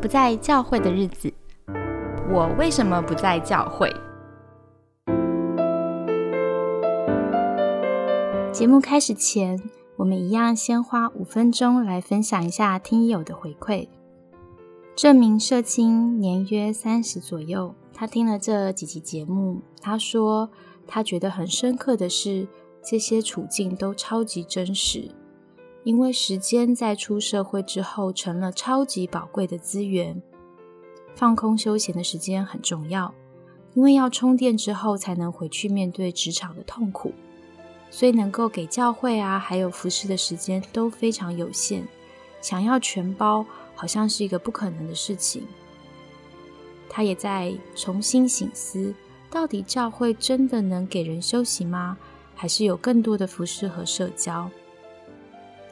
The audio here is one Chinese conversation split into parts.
不在教会的日子，我为什么不在教会？节目开始前，我们一样先花五分钟来分享一下听友的回馈。这名社青年约三十左右，他听了这几集节目，他说他觉得很深刻的是，这些处境都超级真实。因为时间在出社会之后成了超级宝贵的资源，放空休闲的时间很重要，因为要充电之后才能回去面对职场的痛苦，所以能够给教会啊还有服侍的时间都非常有限，想要全包好像是一个不可能的事情。他也在重新醒思，到底教会真的能给人休息吗？还是有更多的服饰和社交？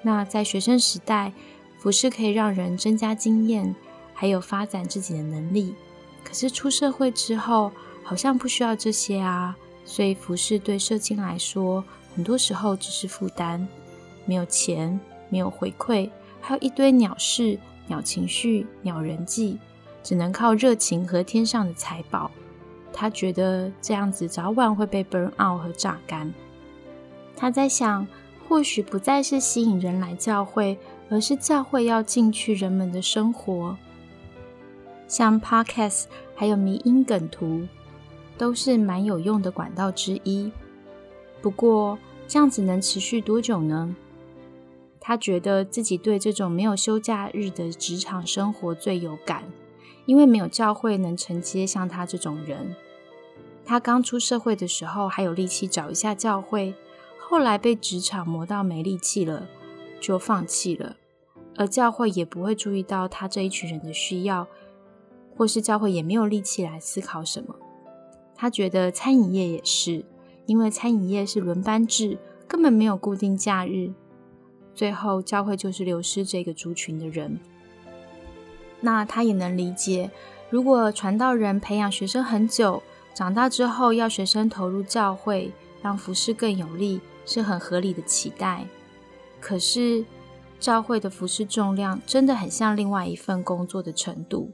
那在学生时代，服饰可以让人增加经验，还有发展自己的能力。可是出社会之后，好像不需要这些啊。所以服饰对社青来说，很多时候只是负担，没有钱，没有回馈，还有一堆鸟事、鸟情绪、鸟人际，只能靠热情和天上的财宝。他觉得这样子早晚会被 burn out 和榨干。他在想。或许不再是吸引人来教会，而是教会要进去人们的生活。像 Podcast 还有迷音梗图，都是蛮有用的管道之一。不过这样子能持续多久呢？他觉得自己对这种没有休假日的职场生活最有感，因为没有教会能承接像他这种人。他刚出社会的时候还有力气找一下教会。后来被职场磨到没力气了，就放弃了。而教会也不会注意到他这一群人的需要，或是教会也没有力气来思考什么。他觉得餐饮业也是，因为餐饮业是轮班制，根本没有固定假日。最后教会就是流失这个族群的人。那他也能理解，如果传道人培养学生很久，长大之后要学生投入教会，让服饰更有利。是很合理的期待，可是教会的服饰重量真的很像另外一份工作的程度，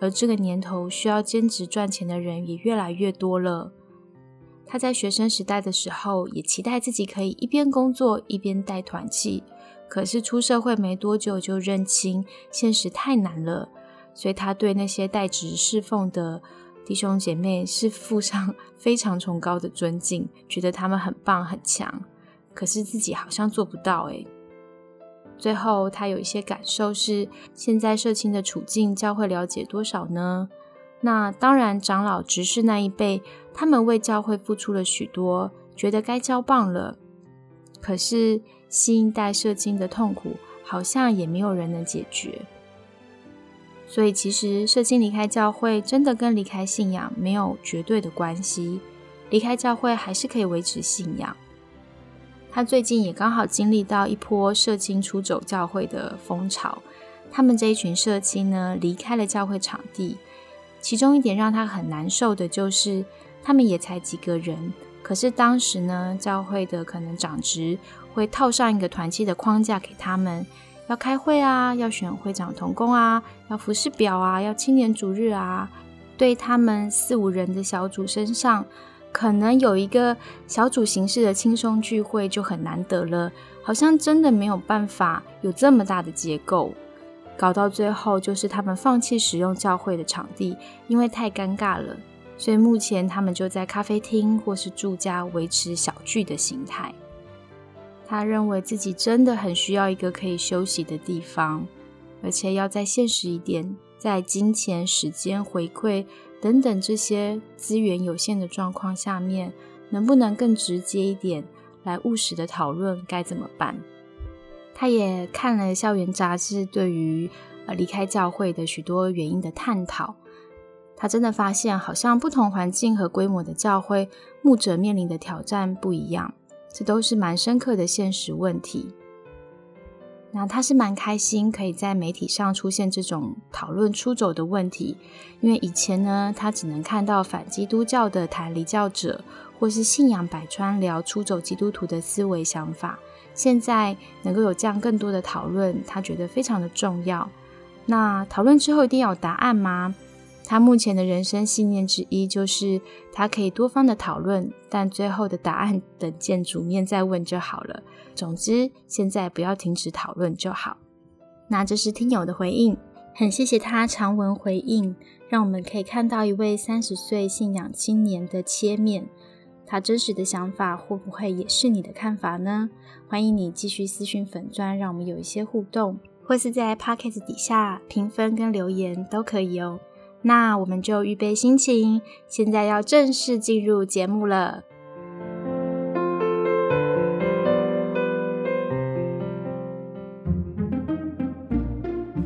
而这个年头需要兼职赚钱的人也越来越多了。他在学生时代的时候也期待自己可以一边工作一边带团契，可是出社会没多久就认清现实太难了，所以他对那些代职侍奉的。弟兄姐妹是附上 非常崇高的尊敬，觉得他们很棒很强，可是自己好像做不到诶。最后他有一些感受是：现在社青的处境，教会了解多少呢？那当然，长老执事那一辈，他们为教会付出了许多，觉得该交棒了。可是新一代社青的痛苦，好像也没有人能解决。所以，其实社青离开教会，真的跟离开信仰没有绝对的关系。离开教会还是可以维持信仰。他最近也刚好经历到一波社青出走教会的风潮。他们这一群社青呢，离开了教会场地。其中一点让他很难受的就是，他们也才几个人，可是当时呢，教会的可能长职会套上一个团契的框架给他们。要开会啊，要选会长同工啊，要服饰表啊，要青年主日啊。对他们四五人的小组身上，可能有一个小组形式的轻松聚会就很难得了，好像真的没有办法有这么大的结构。搞到最后，就是他们放弃使用教会的场地，因为太尴尬了。所以目前他们就在咖啡厅或是住家维持小聚的形态。他认为自己真的很需要一个可以休息的地方，而且要再现实一点，在金钱、时间回馈等等这些资源有限的状况下面，能不能更直接一点来务实的讨论该怎么办？他也看了校园杂志对于呃离开教会的许多原因的探讨，他真的发现，好像不同环境和规模的教会，牧者面临的挑战不一样。这都是蛮深刻的现实问题。那他是蛮开心，可以在媒体上出现这种讨论出走的问题，因为以前呢，他只能看到反基督教的谈离教者，或是信仰百川聊出走基督徒的思维想法。现在能够有这样更多的讨论，他觉得非常的重要。那讨论之后一定要有答案吗？他目前的人生信念之一就是他可以多方的讨论，但最后的答案等见主面再问就好了。总之，现在不要停止讨论就好。那这是听友的回应，很谢谢他长文回应，让我们可以看到一位三十岁信仰青年的切面。他真实的想法会不会也是你的看法呢？欢迎你继续私讯粉砖，让我们有一些互动，或是在 podcast 底下评分跟留言都可以哦。那我们就预备心情，现在要正式进入节目了。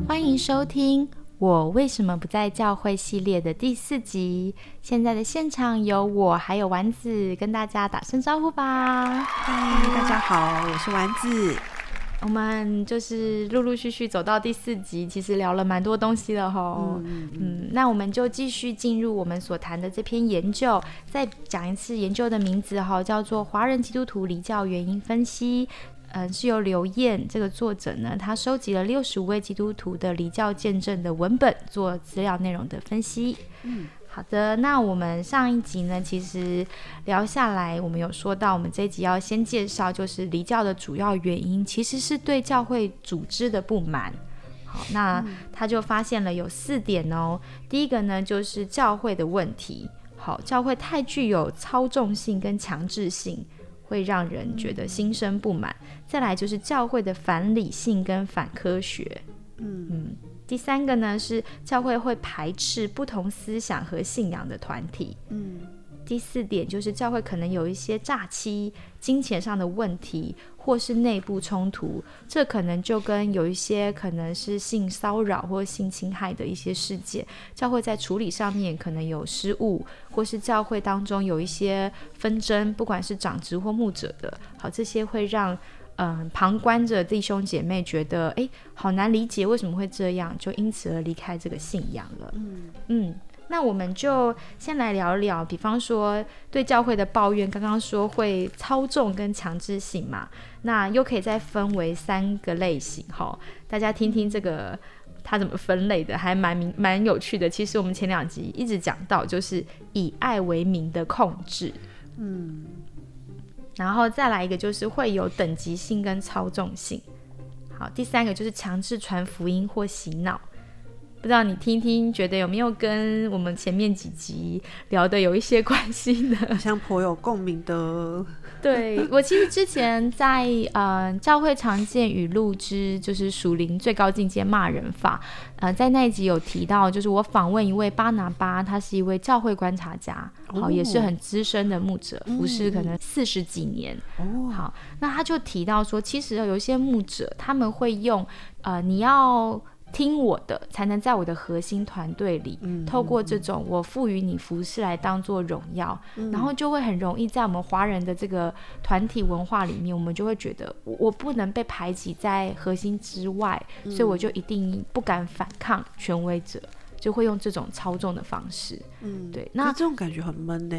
欢迎收听《我为什么不在教会》系列的第四集。现在的现场有我，还有丸子，跟大家打声招呼吧。嗨，大家好，我是丸子。我们就是陆陆续续走到第四集，其实聊了蛮多东西了哈。嗯，那我们就继续进入我们所谈的这篇研究，再讲一次研究的名字哈，叫做《华人基督徒离教原因分析》。嗯，是由刘燕这个作者呢，他收集了六十五位基督徒的离教见证的文本，做资料内容的分析。嗯。好的，那我们上一集呢，其实聊下来，我们有说到，我们这一集要先介绍，就是离教的主要原因，其实是对教会组织的不满。好，那他就发现了有四点哦。第一个呢，就是教会的问题。好，教会太具有操纵性跟强制性，会让人觉得心生不满。再来就是教会的反理性跟反科学。嗯嗯。第三个呢是教会会排斥不同思想和信仰的团体。嗯，第四点就是教会可能有一些诈欺、金钱上的问题，或是内部冲突。这可能就跟有一些可能是性骚扰或性侵害的一些事件，教会在处理上面可能有失误，或是教会当中有一些纷争，不管是长职或牧者的，好，这些会让。嗯，旁观着弟兄姐妹觉得，哎，好难理解为什么会这样，就因此而离开这个信仰了。嗯嗯，那我们就先来聊聊，比方说对教会的抱怨，刚刚说会操纵跟强制性嘛，那又可以再分为三个类型哈。大家听听这个它怎么分类的，还蛮明蛮有趣的。其实我们前两集一直讲到，就是以爱为名的控制。嗯。然后再来一个，就是会有等级性跟操纵性。好，第三个就是强制传福音或洗脑。不知道你听听，觉得有没有跟我们前面几集聊的有一些关系呢？像颇有共鸣的。对我其实之前在呃教会常见语录之就是属灵最高境界骂人法，呃在那一集有提到，就是我访问一位巴拿巴，他是一位教会观察家，好也是很资深的牧者，服侍可能四十几年。哦，好，那他就提到说，其实有一些牧者他们会用呃你要。听我的，才能在我的核心团队里，透过这种我赋予你服饰来当做荣耀，然后就会很容易在我们华人的这个团体文化里面，我们就会觉得我不能被排挤在核心之外，所以我就一定不敢反抗权威者，就会用这种操纵的方式。嗯，对，那这种感觉很闷呢。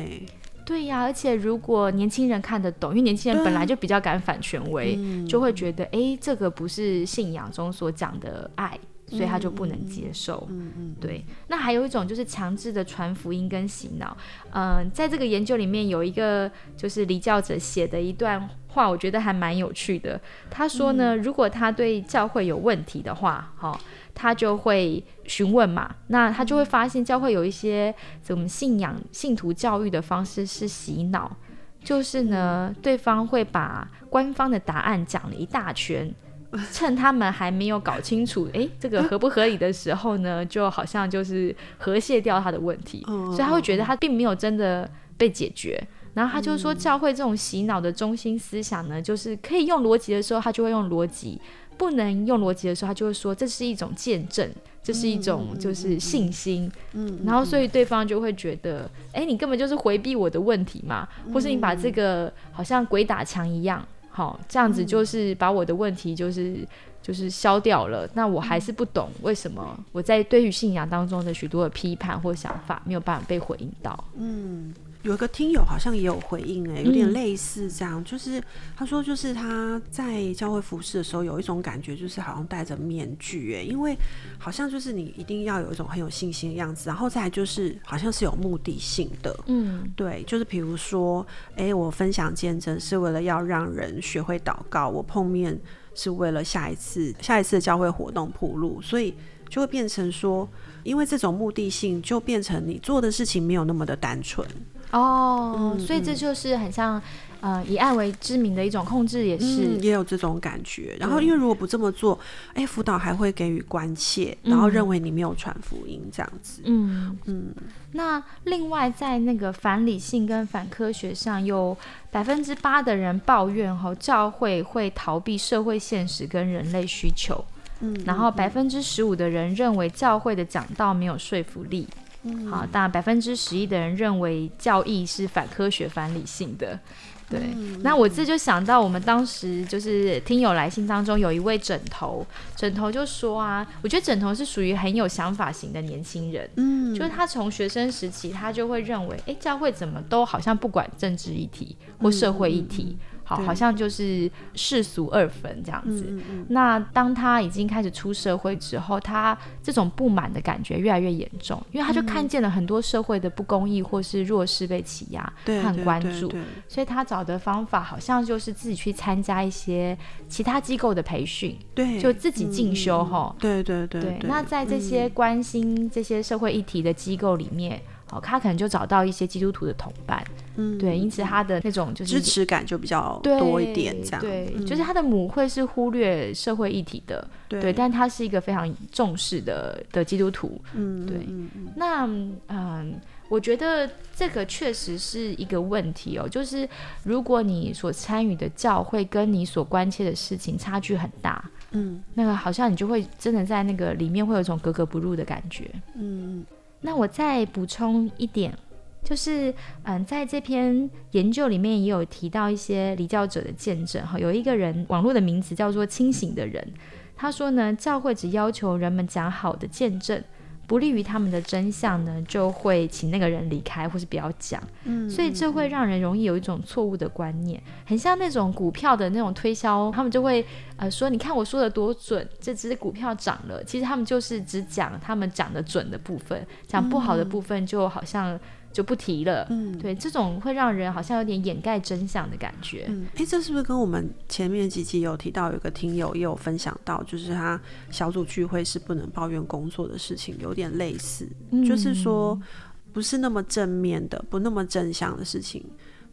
对呀，而且如果年轻人看得懂，因为年轻人本来就比较敢反权威，就会觉得哎，这个不是信仰中所讲的爱。所以他就不能接受，嗯嗯，对。那还有一种就是强制的传福音跟洗脑，嗯，在这个研究里面有一个就是离教者写的一段话，我觉得还蛮有趣的。他说呢，如果他对教会有问题的话，哈，他就会询问嘛，那他就会发现教会有一些怎么信仰信徒教育的方式是洗脑，就是呢，对方会把官方的答案讲了一大圈。趁他们还没有搞清楚，哎，这个合不合理的时候呢，就好像就是和谐掉他的问题，所以他会觉得他并没有真的被解决。然后他就说，教会这种洗脑的中心思想呢，就是可以用逻辑的时候，他就会用逻辑；不能用逻辑的时候，他就会说这是一种见证，这是一种就是信心。嗯，然后所以对方就会觉得，哎，你根本就是回避我的问题嘛，或是你把这个好像鬼打墙一样。好，这样子就是把我的问题就是就是消掉了。那我还是不懂为什么我在对于信仰当中的许多的批判或想法没有办法被回应到。嗯，有一个听友好像也有回应、哎，有点嗯。类似这样，就是他说，就是他在教会服侍的时候，有一种感觉，就是好像戴着面具，哎，因为好像就是你一定要有一种很有信心的样子，然后再来就是好像是有目的性的，嗯。对，就是比如说，哎，我分享见证是为了要让人学会祷告，我碰面是为了下一次下一次的教会活动铺路，所以就会变成说，因为这种目的性，就变成你做的事情没有那么的单纯。哦，嗯所以这就是很像呃以爱为知名的一种控制，也是嗯，也有这种感觉。然后，因为如果不这么做，哎，辅导还会给予关切，然后认为你没有传福音这样子。嗯嗯那另外，在那个反理性跟反科学上，有百分之八的人抱怨哈，教会会逃避社会现实跟人类需求，嗯，然后百分之十五的人认为教会的讲道没有说服力。嗯。好，当然百分之十一的人认为教义是反科学、反理性的。对，嗯。那我这就想到我们当时就是听友来信当中有一位枕头，枕头就说啊，我觉得枕头是属于很有想法型的年轻人，嗯，就是他从学生时期，他就会认为，哎，教会怎么都好像不管政治议题或社会议题，好，对。好像就是世俗二分这样子。嗯嗯那当他已经开始出社会之后，他这种不满的感觉越来越严重，因为他就看见了很多社会的不公义或是弱势被欺压，对，他很关注，所以他找的方法好像就是自己去参加一些其他机构的培训，对，就自己进修嗯吼。对对对对，那在这些关心这些社会议题的机构里面，哦，他可能就找到一些基督徒的同伴，嗯。对，因此他的那种就是支持感就比较多一点，这样。对，嗯。就是他的母会是忽略社会议题的，对对，但他是一个非常重视的的基督徒。嗯对那嗯，我觉得这个确实是一个问题哦，就是如果你所参与的教会跟你所关切的事情差距很大，嗯。那个好像你就会真的在那个里面会有一种格格不入的感觉。嗯。那我再补充一点，就是嗯，在这篇研究里面也有提到一些离教者的见证哈，有一个人网络的名字叫做清醒的人，他说呢，教会只要求人们讲好的见证。不利于他们的真相呢，就会请那个人离开，或是不要讲。嗯，所以这会让人容易有一种错误的观念，很像那种股票的那种推销，他们就会呃说，你看我说的多准，这只股票涨了。其实他们就是只讲他们讲的准的部分，讲不好的部分就好像就不提了。嗯对，这种会让人好像有点掩盖真相的感觉。嗯，哎，这是不是跟我们前面几集有提到，有一个听友也有分享到，就是他小组聚会是不能抱怨工作的事情，有点类似，就是说不是那么正面的、不那么正向的事情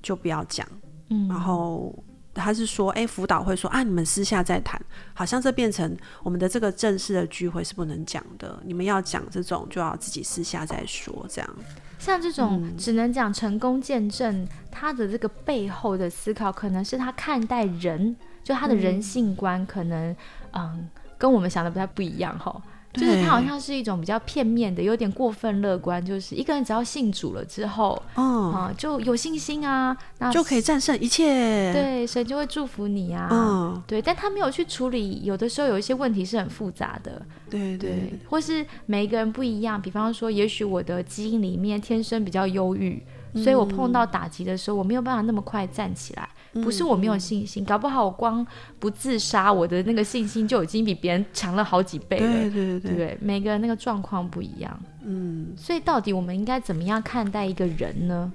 就不要讲，嗯，然后。他是说，哎、辅导会说啊，你们私下再谈，好像这变成我们的这个正式的聚会是不能讲的，你们要讲这种就要自己私下再说，这样。像这种只能讲成功见证，他的这个背后的思考，可能是他看待人，就他的人性观，可能嗯跟我们想的不太不一样哈。就是他好像是一种比较片面的，有点过分乐观。就是一个人只要信主了之后，哦，啊、就有信心啊，那就可以战胜一切。，对神就会祝福你啊。嗯，对，但他没有去处理，有的时候有一些问题是很复杂的，对对对，或是每一个人不一样。比方说，也许我的基因里面天生比较忧郁，所以我碰到打击的时候，我没有办法那么快站起来。不是我没有信心，搞不好我光不自杀，我的那个信心就已经比别人强了好几倍了。对对对对，对？每个人那个状况不一样，嗯，所以到底我们应该怎么样看待一个人呢？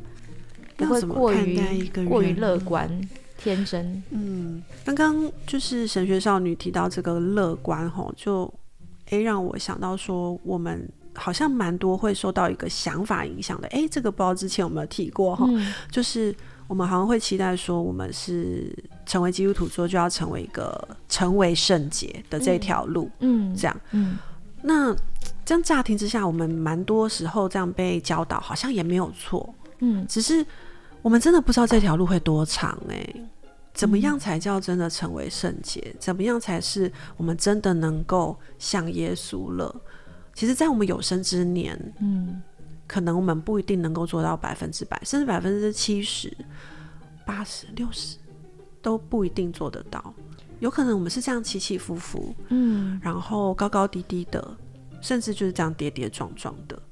不会过于过于乐观、天真。嗯，刚刚就是神学少女提到这个乐观吼，就诶让我想到说，我们好像蛮多会受到一个想法影响的。诶，这个不知道之前有没有提过哈，嗯就是我们好像会期待说，我们是成为基督徒之后就要成为一个成为圣洁的这条路，嗯，这样。嗯那这样乍听之下，我们蛮多时候这样被教导，好像也没有错。嗯只是我们真的不知道这条路会多长哎、怎么样才叫真的成为圣洁？怎么样才是我们真的能够像耶稣了？其实，在我们有生之年，嗯可能我们不一定能够做到百分之百，甚至百分之七十、八十、六十都不一定做得到。有可能我们是这样起起伏伏，嗯然后高高低低的，甚至就是这样跌跌撞撞的，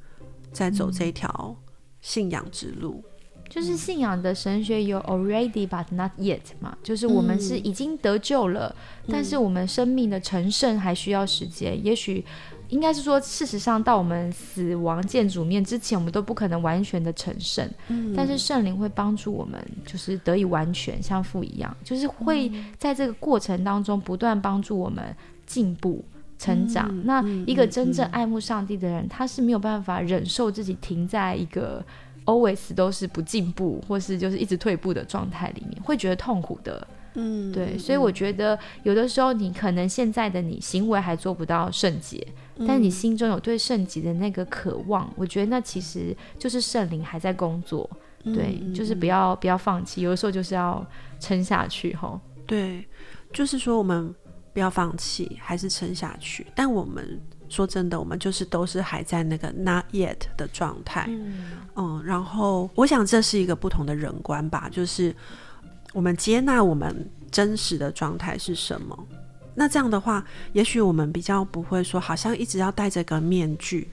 在走这条信仰之路。就是信仰的神学有 already but not yet 嘛，就是我们是已经得救了，但是我们生命的成圣还需要时间。也许应该是说，事实上到我们死亡见主面之前，我们都不可能完全的成圣。嗯，但是圣灵会帮助我们，就是得以完全，像父一样，就是会在这个过程当中不断帮助我们进步。成长，那一个真正爱慕上帝的人，他是没有办法忍受自己停在一个 always 都是不进步，或是就是一直退步的状态里面，会觉得痛苦的。嗯，对，所以我觉得有的时候你可能现在的你行为还做不到圣洁，但你心中有对圣洁的那个渴望，我觉得那其实就是圣灵还在工作。对，就是不要不要放弃，有的时候就是要撑下去。吼，对，就是说我们。不要放弃，还是撑下去。但我们说真的，我们就是都是还在那个 not yet 的状态。嗯，然后我想这是一个不同的人观吧，就是我们接纳我们真实的状态是什么。那这样的话，也许我们比较不会说，好像一直要戴着个面具。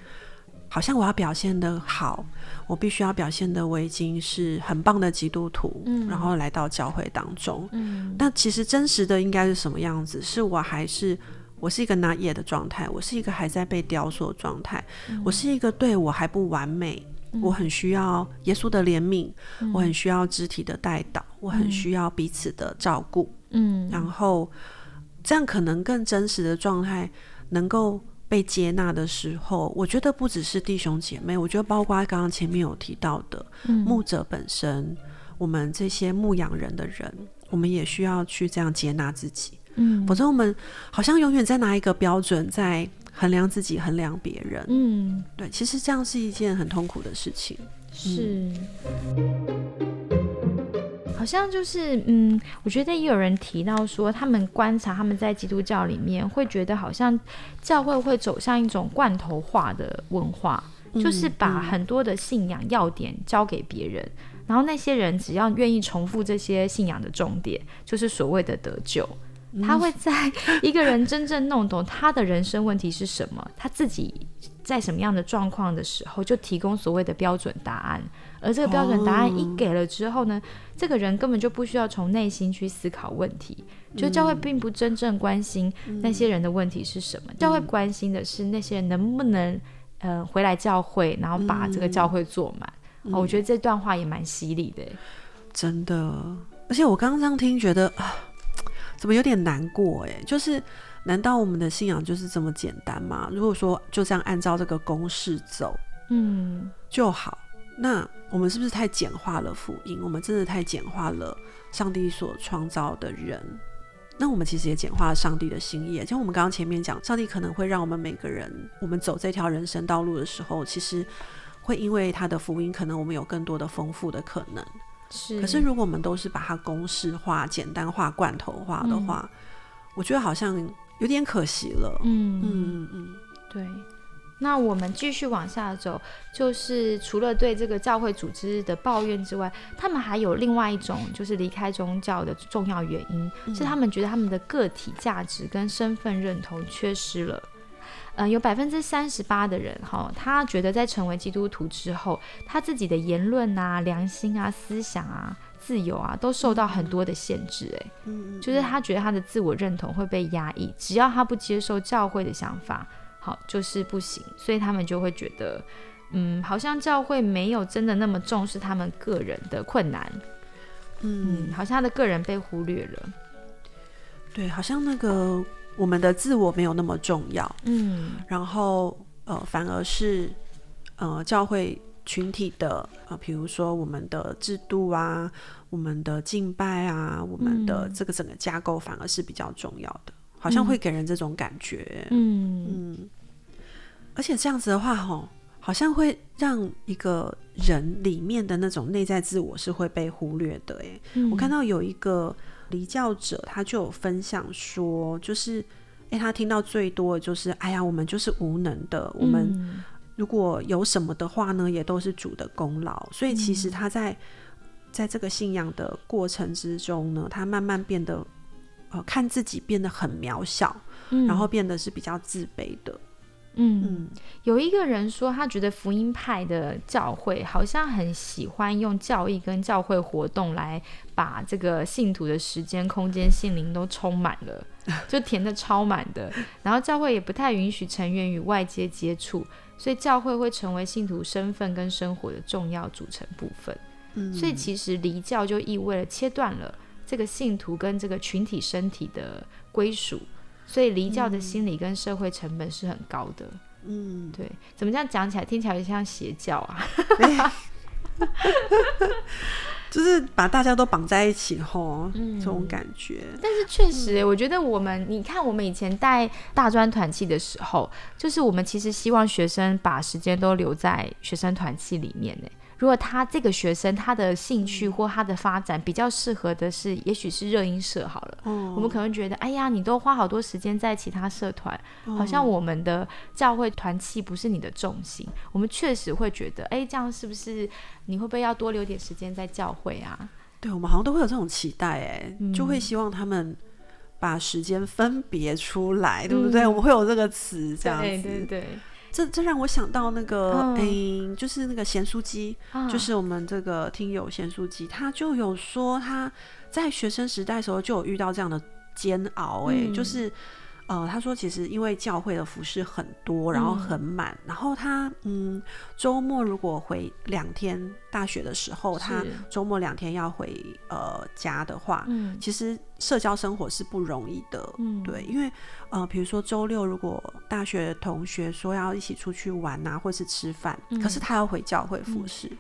好像我要表现的好，我必须要表现的我已经是很棒的基督徒，嗯，然后来到教会当中，嗯，那其实真实的应该是什么样子？是我还是我是一个拿野的状态，我是一个还在被雕塑的状态，我是一个对我还不完美，我很需要耶稣的怜悯，我很需要肢体的带导，我很需要彼此的照顾，嗯，然后这样可能更真实的状态能够。被接纳的时候，我觉得不只是弟兄姐妹，我觉得包括刚刚前面有提到的牧者本身，我们这些牧养人的人，我们也需要去这样接纳自己。嗯，否则我们好像永远在拿一个标准在衡量自己，衡量别人。嗯，对，其实这样是一件很痛苦的事情。是。好像就是，嗯，我觉得也有人提到说，他们观察他们在基督教里面会觉得，好像教会会走向一种罐头化的文化，就是把很多的信仰要点交给别人，然后那些人只要愿意重复这些信仰的重点，就是所谓的得救。他会在 一个人真正弄懂他的人生问题是什么，他自己在什么样的状况的时候，就提供所谓的标准答案。而这个标准答案一给了之后呢，这个人根本就不需要从内心去思考问题。就教会并不真正关心那些人的问题是什么，教会关心的是那些人能不能呃回来教会，然后把这个教会做满。我觉得这段话也蛮犀利的，真的。而且我刚刚听，觉得啊。怎么有点难过哎？就是，难道我们的信仰就是这么简单吗？如果说就这样按照这个公式走，嗯，就好，那我们是不是太简化了福音？我们真的太简化了上帝所创造的人？那我们其实也简化了上帝的心意。像我们刚刚前面讲，上帝可能会让我们每个人，我们走这条人生道路的时候，其实会因为他的福音，可能我们有更多的丰富的可能。是，可是如果我们都是把它公式化、简单化、罐头化的话，我觉得好像有点可惜了。嗯嗯嗯，对。那我们继续往下走，就是除了对这个教会组织的抱怨之外，他们还有另外一种，就是离开宗教的重要原因，是他们觉得他们的个体价值跟身份认同缺失了。嗯，有百分之三十八的人哈，他觉得在成为基督徒之后，他自己的言论啊、良心啊、思想啊、自由啊，都受到很多的限制。就是他觉得他的自我认同会被压抑，只要他不接受教会的想法，好就是不行。所以他们就会觉得，嗯，好像教会没有真的那么重视他们个人的困难，嗯，好像他的个人被忽略了。对，好像那个。我们的自我没有那么重要，嗯，然后呃，反而是呃，教会群体的呃，比如说我们的制度啊，我们的敬拜啊，我们的这个整个架构反而是比较重要的，好像会给人这种感觉，嗯。嗯，而且这样子的话，吼，好像会让一个人里面的那种内在自我是会被忽略的，哎，我看到有一个。离教者他就有分享说，就是哎，他听到最多的就是，哎呀，我们就是无能的，我们如果有什么的话呢，也都是主的功劳。所以其实他在在这个信仰的过程之中呢，他慢慢变得呃，看自己变得很渺小，然后变得是比较自卑的。嗯，有一个人说，他觉得福音派的教会好像很喜欢用教义跟教会活动来把这个信徒的时间、空间、心灵都充满了，就填的超满的。然后教会也不太允许成员与外界接触，所以教会会成为信徒身份跟生活的重要组成部分。嗯，所以其实离教就意味着切断了这个信徒跟这个群体身体的归属。所以离教的心理跟社会成本是很高的。嗯，对，怎么这样讲起来听起来像邪教啊？就是把大家都绑在一起吼，这种感觉。但是确实，我觉得我们，你看我们以前带大专团契的时候，就是我们其实希望学生把时间都留在学生团契里面呢。如果他这个学生他的兴趣或他的发展比较适合的是，也许是热音社好了，我们可能觉得，哎呀，你都花好多时间在其他社团，好像我们的教会团契不是你的重心。我们确实会觉得，哎，这样是不是你会不会要多留点时间在教会啊？对，我们好像都会有这种期待，哎，就会希望他们把时间分别出来，对不对？我们会有这个词，这样子，对对。这这让我想到那个，哎，就是那个咸酥鸡，就是我们这个听友咸酥鸡，他就有说他在学生时代的时候就有遇到这样的煎熬，哎，就是。呃，他说其实因为教会的服饰很多，然后很满，然后他嗯，周末如果回两天，大学的时候他周末两天要回呃家的话，嗯，其实社交生活是不容易的，嗯，对，因为呃，比如说周六如果大学同学说要一起出去玩啊，或是吃饭，可是他要回教会服饰，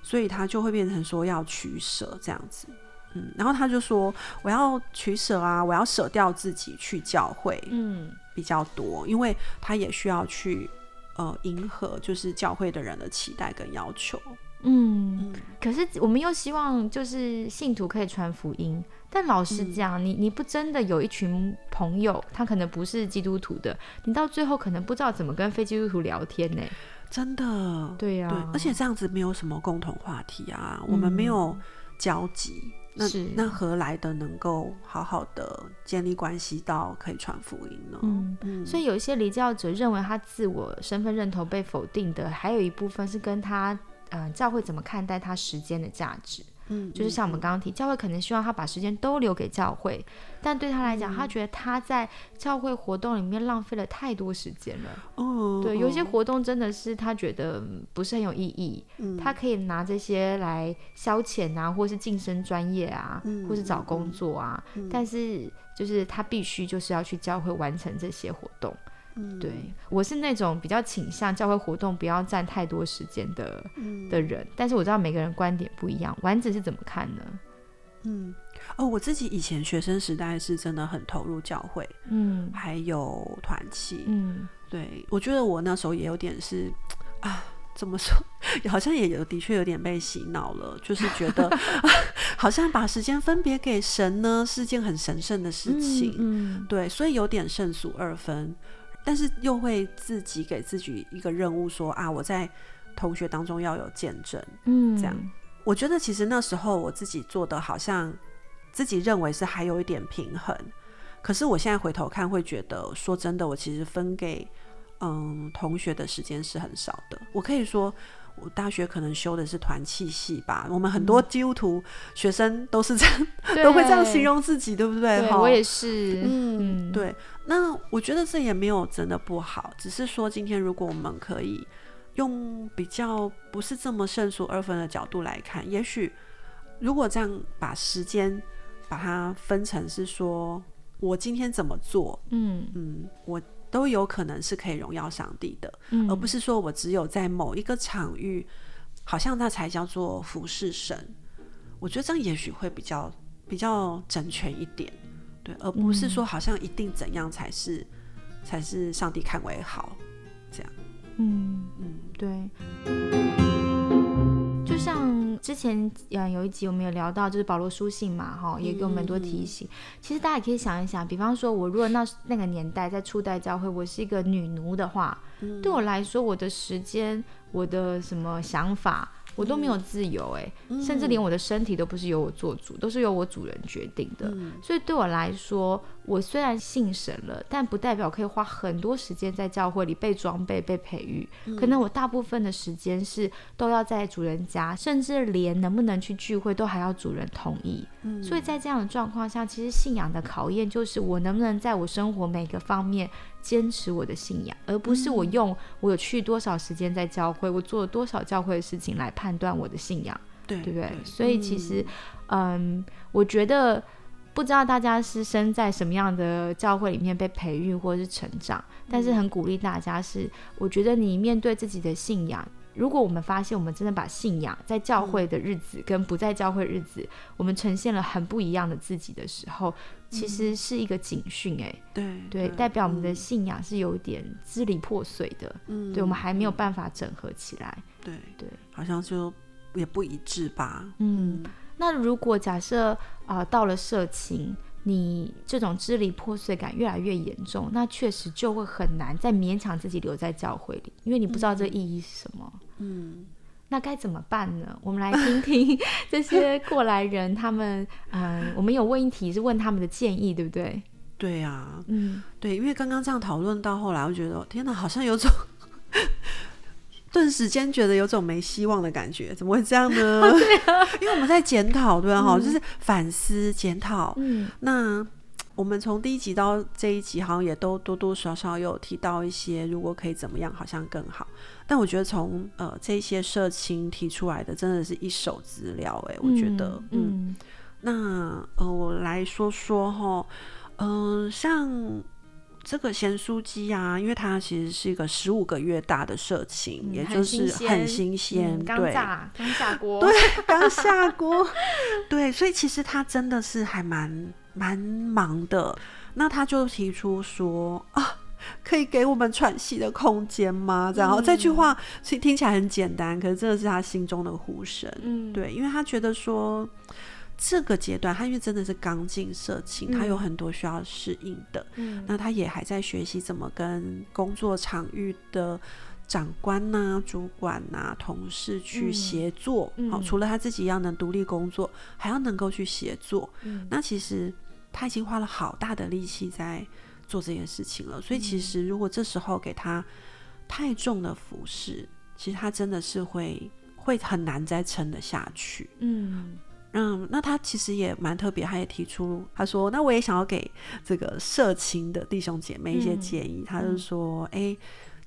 所以他就会变成说要取舍这样子。嗯，然后他就说：“我要取舍啊，我要舍掉自己去教会，嗯，比较多，因为他也需要去呃迎合就是教会的人的期待跟要求。嗯，可是我们又希望就是信徒可以传福音，但老实讲，你你不真的有一群朋友，他可能不是基督徒的，你到最后可能不知道怎么跟非基督徒聊天呢？真的，对呀，对，而且这样子没有什么共同话题啊，我们没有交集。”那那何来的能够好好的建立关系到可以传福音呢？嗯，所以有一些离教者认为他自我身份认同被否定的，还有一部分是跟他嗯教会怎么看待他时间的价值。嗯，就是像我们刚刚提，教会可能希望他把时间都留给教会，但对他来讲，他觉得他在教会活动里面浪费了太多时间了。哦，对，有些活动真的是他觉得不是很有意义。嗯，他可以拿这些来消遣啊，或是晋升专业啊，或是找工作啊。但是就是他必须就是要去教会完成这些活动。对，我是那种比较倾向教会活动不要占太多时间的的人，但是我知道每个人观点不一样。丸子是怎么看呢？嗯，哦，我自己以前学生时代是真的很投入教会，嗯，还有团契，嗯，对，我觉得我那时候也有点是啊，怎么说，好像也有的确有点被洗脑了，就是觉得 好像把时间分别给神呢是件很神圣的事情，嗯，对，所以有点胜俗二分。但是又会自己给自己一个任务，说啊，我在同学当中要有见证，嗯，这样。我觉得其实那时候我自己做的好像自己认为是还有一点平衡，可是我现在回头看会觉得，说真的，我其实分给嗯同学的时间是很少的。我可以说。我大学可能修的是团契系吧，我们很多基督徒学生都是这样，都会这样形容自己，对不对？我也是，嗯，对。那我觉得这也没有真的不好，只是说今天如果我们可以用比较不是这么胜数二分的角度来看，也许如果这样把时间把它分成是说我今天怎么做，嗯嗯，我。都有可能是可以荣耀上帝的，而不是说我只有在某一个场域，好像那才叫做服侍神。我觉得这样也许会比较比较整全一点，对，而不是说好像一定怎样才是才是上帝看为好这样。嗯嗯，对。就像之前嗯有一集我们有聊到，就是保罗书信嘛，哈，也给我们很多提醒。其实大家也可以想一想，比方说我如果那那个年代在初代教会，我是一个女奴的话，对我来说，我的时间、我的什么想法，我都没有自由哎、甚至连我的身体都不是由我做主，都是由我主人决定的。所以对我来说，我虽然信神了，但不代表可以花很多时间在教会里被装备、被培育。可能我大部分的时间是都要在主人家，甚至连能不能去聚会都还要主人同意。所以在这样的状况下，其实信仰的考验就是我能不能在我生活每个方面坚持我的信仰，而不是我用我有去多少时间在教会，我做了多少教会的事情来判断我的信仰。对对不对？所以其实，嗯，我觉得不知道大家是生在什么样的教会里面被培育或者是成长，但是很鼓励大家是，我觉得你面对自己的信仰，如果我们发现我们真的把信仰在教会的日子跟不在教会日子，我们呈现了很不一样的自己的时候，其实是一个警讯、哎、对对，代表我们的信仰是有点支离破碎的，嗯对我们还没有办法整合起来，对对。好像就也不一致吧。嗯，那如果假设啊、呃到了社情，你这种支离破碎感越来越严重，那确实就会很难再勉强自己留在教会里，因为你不知道这意义是什么。嗯，那该怎么办呢？我们来听听这些过来人，他们嗯、我们有问一题是问他们的建议，对不对？对啊，嗯，对，因为刚刚这样讨论到后来，我觉得天哪，好像有种 顿时间觉得有种没希望的感觉，怎么会这样呢？因为我们在检讨，对吧？哈、就是反思检讨。嗯那我们从第一集到这一集，好像也都多多少少有提到一些，如果可以怎么样，好像更好。但我觉得从呃这些社青提出来的，真的是一手资料，哎，我觉得，嗯嗯那呃，我来说说哈，嗯、像这个咸酥鸡啊，因为它其实是一个十五个月大的社青，嗯也就是很新鲜，嗯刚对，炸刚下 锅，对，刚 下锅，对，所以其实它真的是还蛮蛮忙的。那他就提出说啊。可以给我们喘息的空间吗？然后、这句话其实听起来很简单，可是真的是他心中的呼声。嗯，对，因为他觉得说这个阶段，他因为真的是刚进社情，他有很多需要适应的。嗯那他也还在学习怎么跟工作场域的长官呐、主管呐、同事去嗯协作。好、嗯除了他自己要能独立工作，还要能够去协作。嗯那其实他已经花了好大的力气在做这件事情了。所以其实如果这时候给他太重的服饰，其实他真的是会会很难再撑得下去。嗯嗯，那他其实也蛮特别，他也提出，他说，那我也想要给这个社青的弟兄姐妹一些嗯建议。他就说，哎、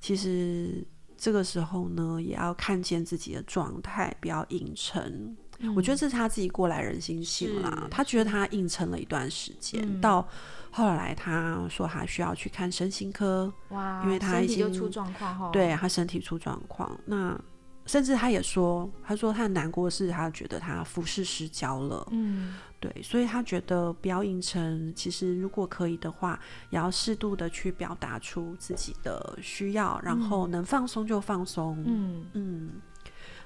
其实这个时候呢，也要看见自己的状态，不要硬撑。我觉得这是他自己过来人心性啦他觉得他硬撑了一段时间，嗯。到后来他说他需要去看身心科，哇，因为他已经身体就出状况后，对他身体出状况，那甚至他也说，他说他很难过是，他觉得他服侍失焦了，嗯。对，所以他觉得不要硬撑，其实如果可以的话，也要适度的去表达出自己的需要，然后能放松就放松，嗯。嗯，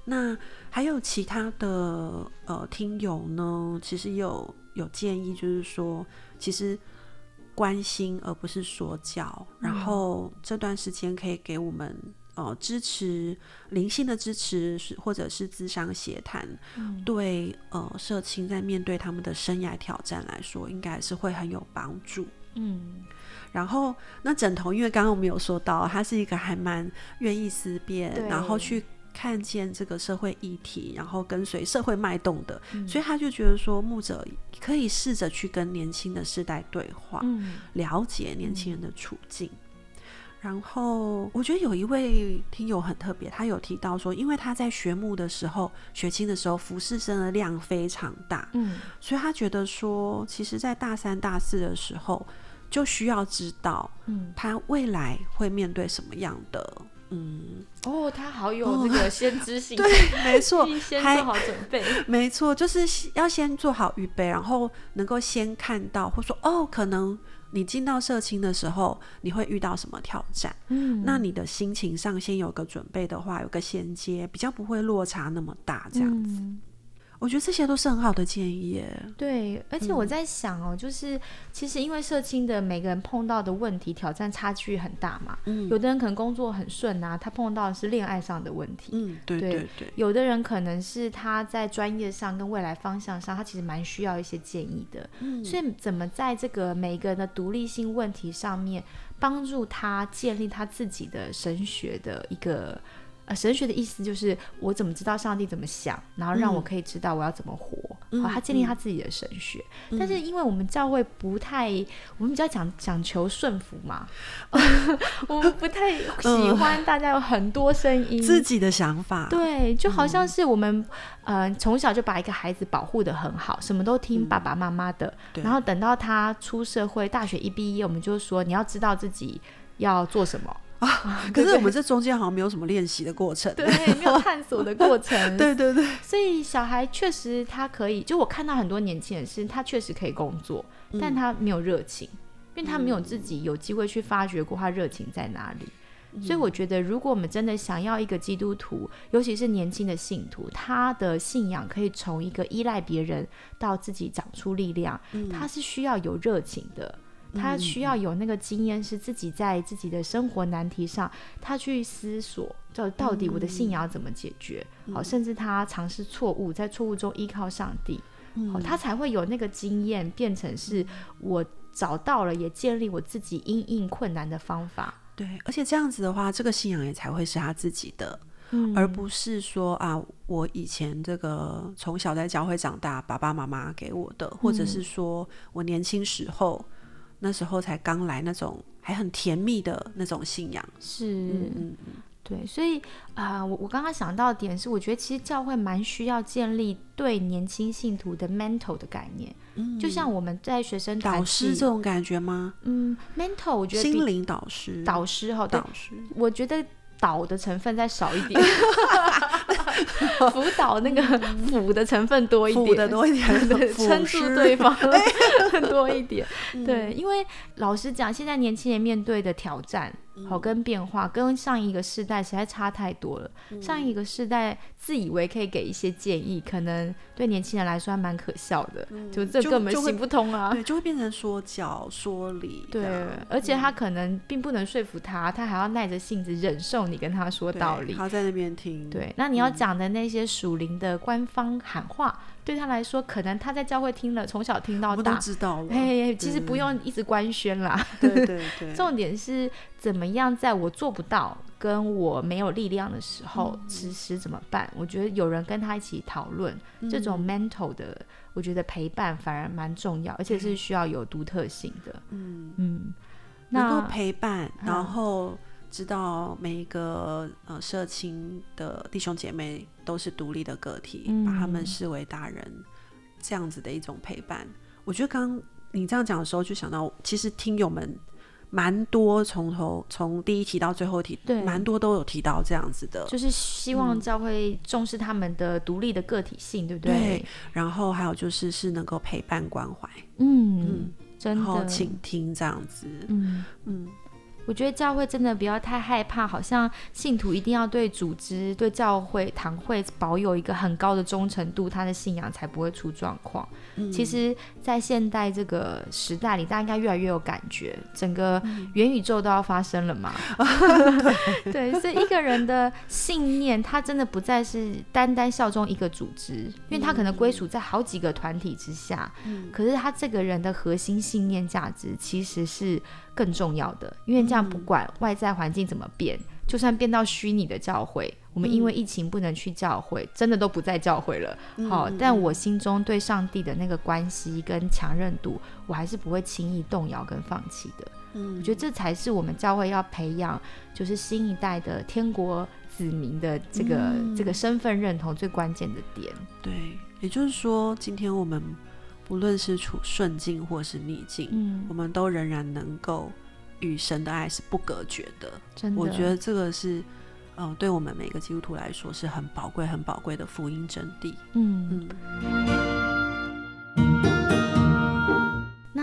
那还有其他的呃听友呢，其实有有建议，就是说，其实关心而不是说教，然后这段时间可以给我们呃支持灵性的支持，是或者是智商协谈，对呃社青在面对他们的生涯挑战来说，应该是会很有帮助。嗯。然后那枕头，因为刚刚我们有说到，他是一个还蛮愿意思辨，然后去看见这个社会议题，然后跟随社会脉动的，嗯。所以他就觉得说，牧者可以试着去跟年轻的世代对话，嗯。了解年轻人的处境。然后我觉得有一位听友很特别，他有提到说，因为他在学牧的时候，学青的时候，服侍生的量非常大，嗯。所以他觉得说，其实，在大三、大四的时候，就需要知道嗯，他未来会面对什么样的，嗯，哦，他好有那个先知性，对，没错，先做好准备，没错，就是要先做好预备，然后能够先看到，或说哦，可能你进到社青的时候，你会遇到什么挑战？嗯。那你的心情上先有个准备的话，有个衔接，比较不会落差那么大。这样子，嗯我觉得这些都是很好的建议耶。对，而且我在想哦，就是其实因为社青的每个人碰到的问题挑战差距很大嘛，嗯有的人可能工作很顺啊，他碰到的是恋爱上的问题。嗯，对对对对，有的人可能是他在专业上跟未来方向上，他其实蛮需要一些建议的。嗯所以怎么在这个每个人的独立性问题上面，帮助他建立他自己的神学的一个。呃，神学的意思就是我怎么知道上帝怎么想，然后让我嗯。可以知道我要怎么活。嗯好，他建立嗯。他自己的神学。但是因为我们教会不太，我们比较讲讲求顺服嘛，我们不太喜欢大家有很多声 音，自己的想法，对，就好嗯。像是我们，呃，从小就把一个孩子保护的很好，什么都听爸爸妈妈的，嗯然后等到他出社会，大学一毕业，我们就说你要知道自己要做什么，可是我们这中间好像没有什么练习的过程。对，没有探索的过程，对对对，所以小孩确实他可以，就我看到很多年轻人是，他确实可以工作，嗯但他没有热情，因为他没有自己有机会去发掘过他热情在哪里。嗯所以我觉得，如果我们真的想要一个基督徒，尤其是年轻的信徒，他的信仰可以从一个依赖别人到自己长出力量，嗯他是需要有热情的。他需要有那个经验，是自己在自己的生活难题上，他去思索，就到底我的信仰要怎么解决。好，甚至他尝试错误，在错误中依靠上帝，好，他才会有那个经验，变成是我找到了，也建立我自己应应困难的方法。对，而且这样子的话，这个信仰也才会是他自己的，嗯。而不是说啊，我以前这个从小在教会长大，爸爸妈妈给我的，或者是说我年轻时候那时候才刚来那种还很甜蜜的那种信仰。是，嗯嗯对，所以啊、呃我我刚刚想到的点是，我觉得其实教会蛮需要建立对年轻信徒的 mental 的概念，嗯，就像我们在学生团导师契这种感觉吗？嗯，mental 我觉得心灵导师，导师哈，对导师，我觉得导的成分再少一点，辅导那个辅的成分多一点，辅的多一点，对，撑住对方 多一点。对，因为老实讲，现在年轻人面对的挑战，好跟变化，跟上一个世代实在差太多了。上一个世代自以为可以给一些建议，可能对年轻人来说还蛮可笑的，就这根本行不通啊。对，就会变成说教说理对，，而且他可能并不能说服他，他还要耐着性子忍受你跟他说道理。他在那边听，对，那你要讲的那些属灵的官方喊话，对他来说，可能他在教会听了，从小听到大，知道了。嘿，其实不用一直官宣啦。对对对，重点是怎么样，在我做不到、跟我没有力量的时候，此时怎么办？我觉得有人跟他一起讨论这种 mental 的，我觉得陪伴反而蛮重要，而且是需要有独特性的。嗯，嗯，能够那陪伴，嗯然后知道每一个呃社青的弟兄姐妹都是独立的个体，嗯把他们视为大人，这样子的一种陪伴。我觉得刚刚你这样讲的时候，就想到其实听友们。蛮多从头从第一题到最后一题，对蛮多都有提到这样子的，就是希望教会重视他们的独立的个体性，对不对？对然后还有就是是能够陪伴关怀，嗯，真然后的，倾听这样子，嗯。嗯，我觉得教会真的不要太害怕，好像信徒一定要对组织、对教会、堂会保有一个很高的忠诚度，他的信仰才不会出状况。嗯其实，在现代这个时代里，大家应该越来越有感觉，整个元宇宙都要发生了嘛。对，所以一个人的信念，他真的不再是单单效忠一个组织，因为他可能归属在好几个团体之下。可是他这个人的核心信念价值其实是更重要的，因为这样不管外在环境怎么变，就算变到虚拟的教会，我们因为疫情不能去教会，真的都不在教会了。好，但我心中对上帝的那个关系跟强韧度，我还是不会轻易动摇跟放弃的。嗯我觉得这才是我们教会要培养，就是新一代的天国子民的这个、嗯这个身份认同最关键的点。对，也就是说，今天我们不论是处顺境或是逆境，嗯我，们都仍然能够与神的爱是不隔绝的。真的，我觉得这个是，呃，对我们每个基督徒来说是很宝贵、很宝贵的福音真谛。嗯。嗯，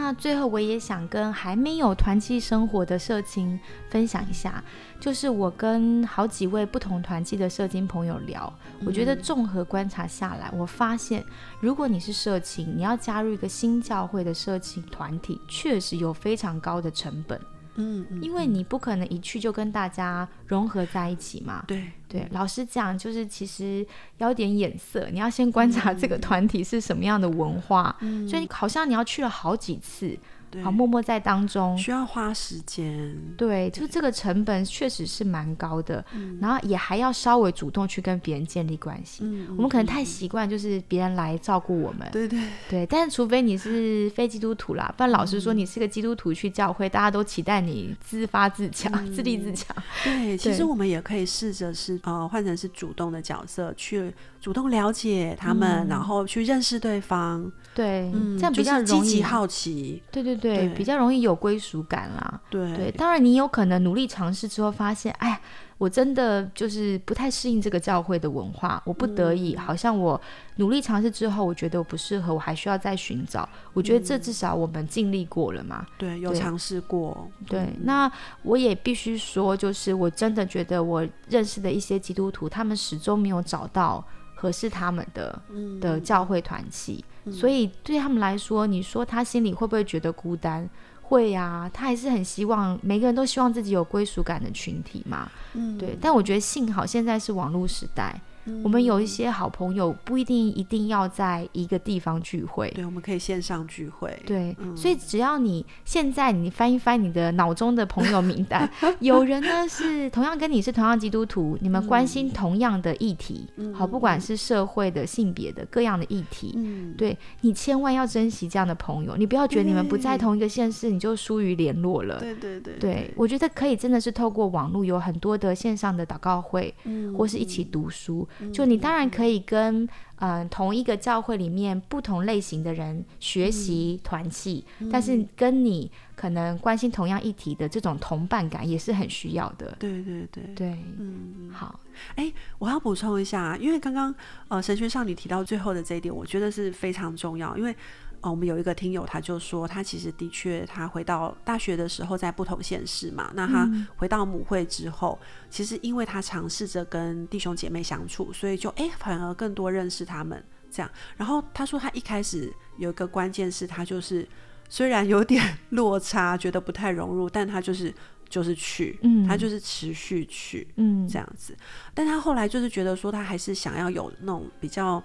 那最后我也想跟还没有团契生活的社青分享一下，就是我跟好几位不同团契的社青朋友聊，我觉得综合观察下来，我发现如果你是社青，你要加入一个新教会的社青团体，确实有非常高的成本。嗯，因为你不可能一去就跟大家融合在一起嘛。对对，老实讲，就是其实要点眼色，你要先观察这个团体是什么样的文化，所以好像你要去了好几次。好，默默在当中需要花时间。对，就这个成本确实是蛮高的，然后也还要稍微主动去跟别人建立关系。我们可能太习惯就是别人来照顾我们。对对对，但是除非你是非基督徒啦，不然老实说，你是个基督徒去教会，大家都期待你自发自强、自立自强。对，其实我们也可以试着是呃换成是主动的角色去。主动了解他们，然后去认识对方，对，这样比较积极好奇，对对对，比较容易有归属感啦。对对，当然你有可能努力尝试之后发现，哎呀。我真的就是不太适应这个教会的文化，我不得已，好像我努力尝试之后，我觉得我不适合，我还需要再寻找。我觉得这至少我们尽力过了嘛。对，有尝试过。对，那我也必须说，就是我真的觉得我认识的一些基督徒，他们始终没有找到合适他们的的教会团契，所以对他们来说，你说他心里会不会觉得孤单？会呀，他还是很希望每个人都希望自己有归属感的群体嘛。嗯，对。但我觉得幸好现在是网络时代。我们有一些好朋友，不一定一定要在一个地方聚会。对，我们可以线上聚会。对，所以只要你现在你翻一翻你的脑中的朋友名单，有人呢是同样跟你是同样基督徒，你们关心同样的议题，好，不管是社会的、性别的各样的议题，嗯，对你千万要珍惜这样的朋友，你不要觉得你们不在同一个县市，你就疏于联络了。对对对，对我觉得可以真的是透过网络有很多的线上的祷告会，嗯，或是一起读书。就你当然可以跟嗯同一个教会里面不同类型的人学习团契，但是跟你可能关心同样议题的这种同伴感也是很需要的。对对对对，嗯，好，哎，我要补充一下，因为刚刚呃神学上你提到最后的这一点，我觉得是非常重要，因为。哦，我们有一个听友，他就说，他其实的确，他回到大学的时候在不同县市嘛。那他回到母会之后，其实因为他尝试着跟弟兄姐妹相处，所以就哎，反而更多认识他们这样。然后他说，他一开始有一个关键是他就是虽然有点 落差，觉得不太融入，但他就是就是去，嗯，他就是持续去，嗯，这样子。但他后来就是觉得说，他还是想要有那种比较。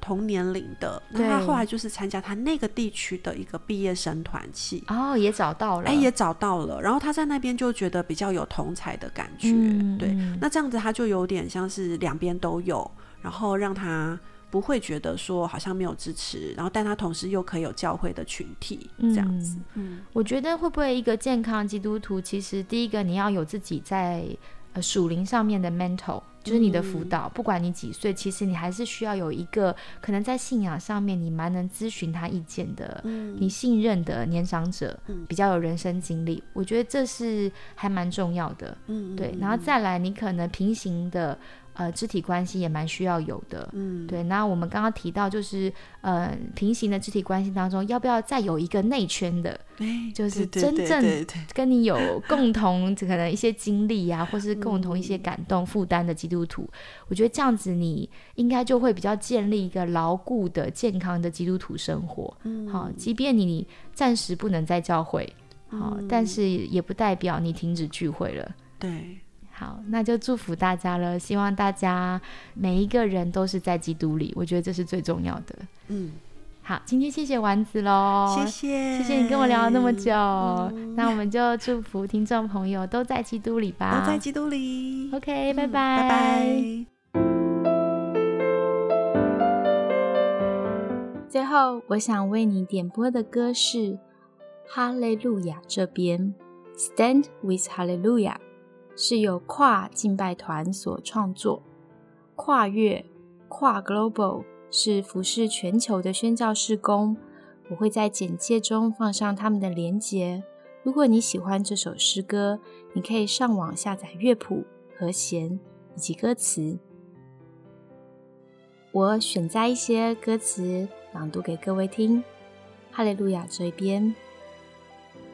同年龄的，那他后来就是参加他那个地区的一个毕业生团契哦，也找到了，哎，也找到了。然后他在那边就觉得比较有同才的感觉，对。那这样子他就有点像是两边都有，然后让他不会觉得说好像没有支持，然后但他同时又可以有教会的群体这样子。嗯，我觉得会不会一个健康基督徒，其实第一个你要有自己在呃属灵上面的 mental。就是你的辅导，不管你几岁，其实你还是需要有一个可能在信仰上面你蛮能咨询他意见的，你信任的年长者，比较有人生经历，我觉得这是还蛮重要的。嗯，对，然后再来，你可能平行的。呃，肢体关系也蛮需要有的，嗯，对。那我们刚刚提到，就是呃，平行的肢体关系当中，要不要再有一个内圈的，就是真正跟你有共同可能一些经历啊，或是共同一些感动负担的基督徒？我觉得这样子，你应该就会比较建立一个牢固的、健康的基督徒生活。嗯，好，即便你暂时不能在教会，好，但是也不代表你停止聚会了。对。好，那就祝福大家了。希望大家每一个人都是在基督里，我觉得这是最重要的。嗯，好，今天谢谢丸子喽，谢谢，谢谢你跟我聊了那么久。那我们就祝福听众朋友都在基督里吧，都在基督里。OK，拜拜，拜拜。最后，我想为你点播的歌是《哈利路亚》这边，Stand with Hallelujah。是由跨敬拜团所创作，跨越跨 Global 是服饰全球的宣教事工。我会在简介中放上他们的连结。如果你喜欢这首诗歌，你可以上网下载乐谱、和弦以及歌词。我选在一些歌词朗读给各位听。哈利路亚这边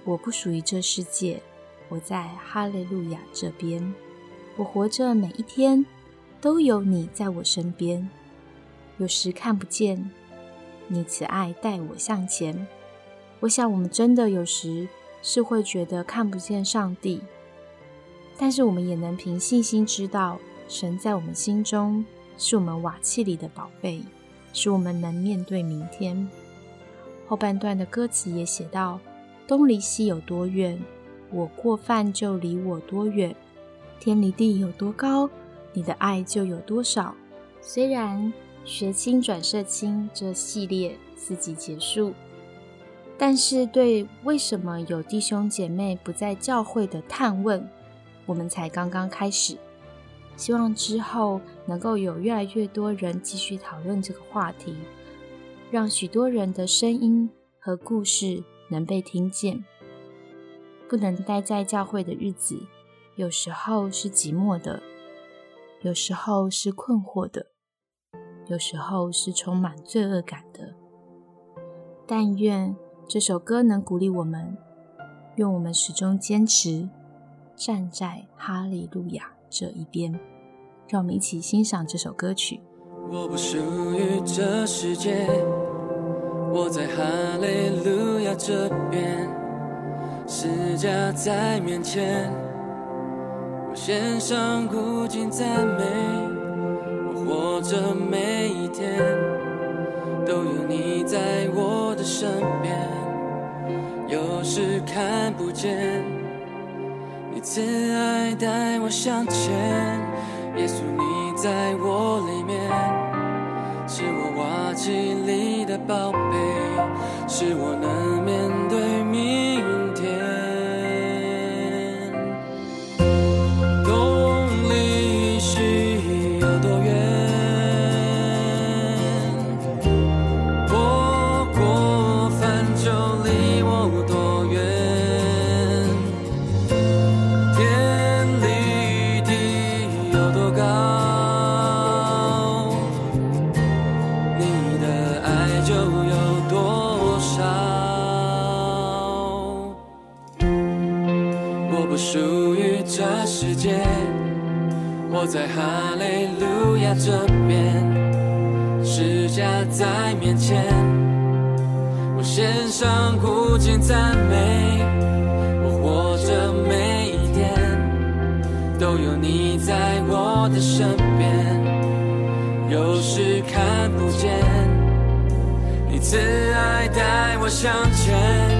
我不属于这世界，我在哈利路亚这边。我活着每一天都有你在我身边，有时看不见，你慈爱带我向前。我想我们真的有时是会觉得看不见上帝，但是我们也能凭信心知道，神在我们心中是我们瓦器里的宝贝，使我们能面对明天。后半段的歌词也写到。东离西有多远，我过犯就离我多远；天离地有多高，你的爱就有多少。虽然学青转社青这系列四集结束，但是对为什么有弟兄姐妹不在教会的探问，我们才刚刚开始。希望之后能够有越来越多人继续讨论这个话题，让许多人的声音和故事。能被听见，不能待在教会的日子，有时候是寂寞的，有时候是困惑的，有时候是充满罪恶感的。但愿这首歌能鼓励我们，愿我们始终坚持站在哈利路亚这一边。让我们一起欣赏这首歌曲。我不属于这世界。我在哈利路亚这边，释迦在面前，我献上无尽赞美。我活着每一天，都有你在我的身边。有时看不见，你慈爱带我向前。耶稣，你在我里面，是我瓦器里的宝贝。是我能这边，释迦在面前，我献上无尽赞美。我活着每一天，都有你在我的身边。有时看不见，你慈爱带我向前。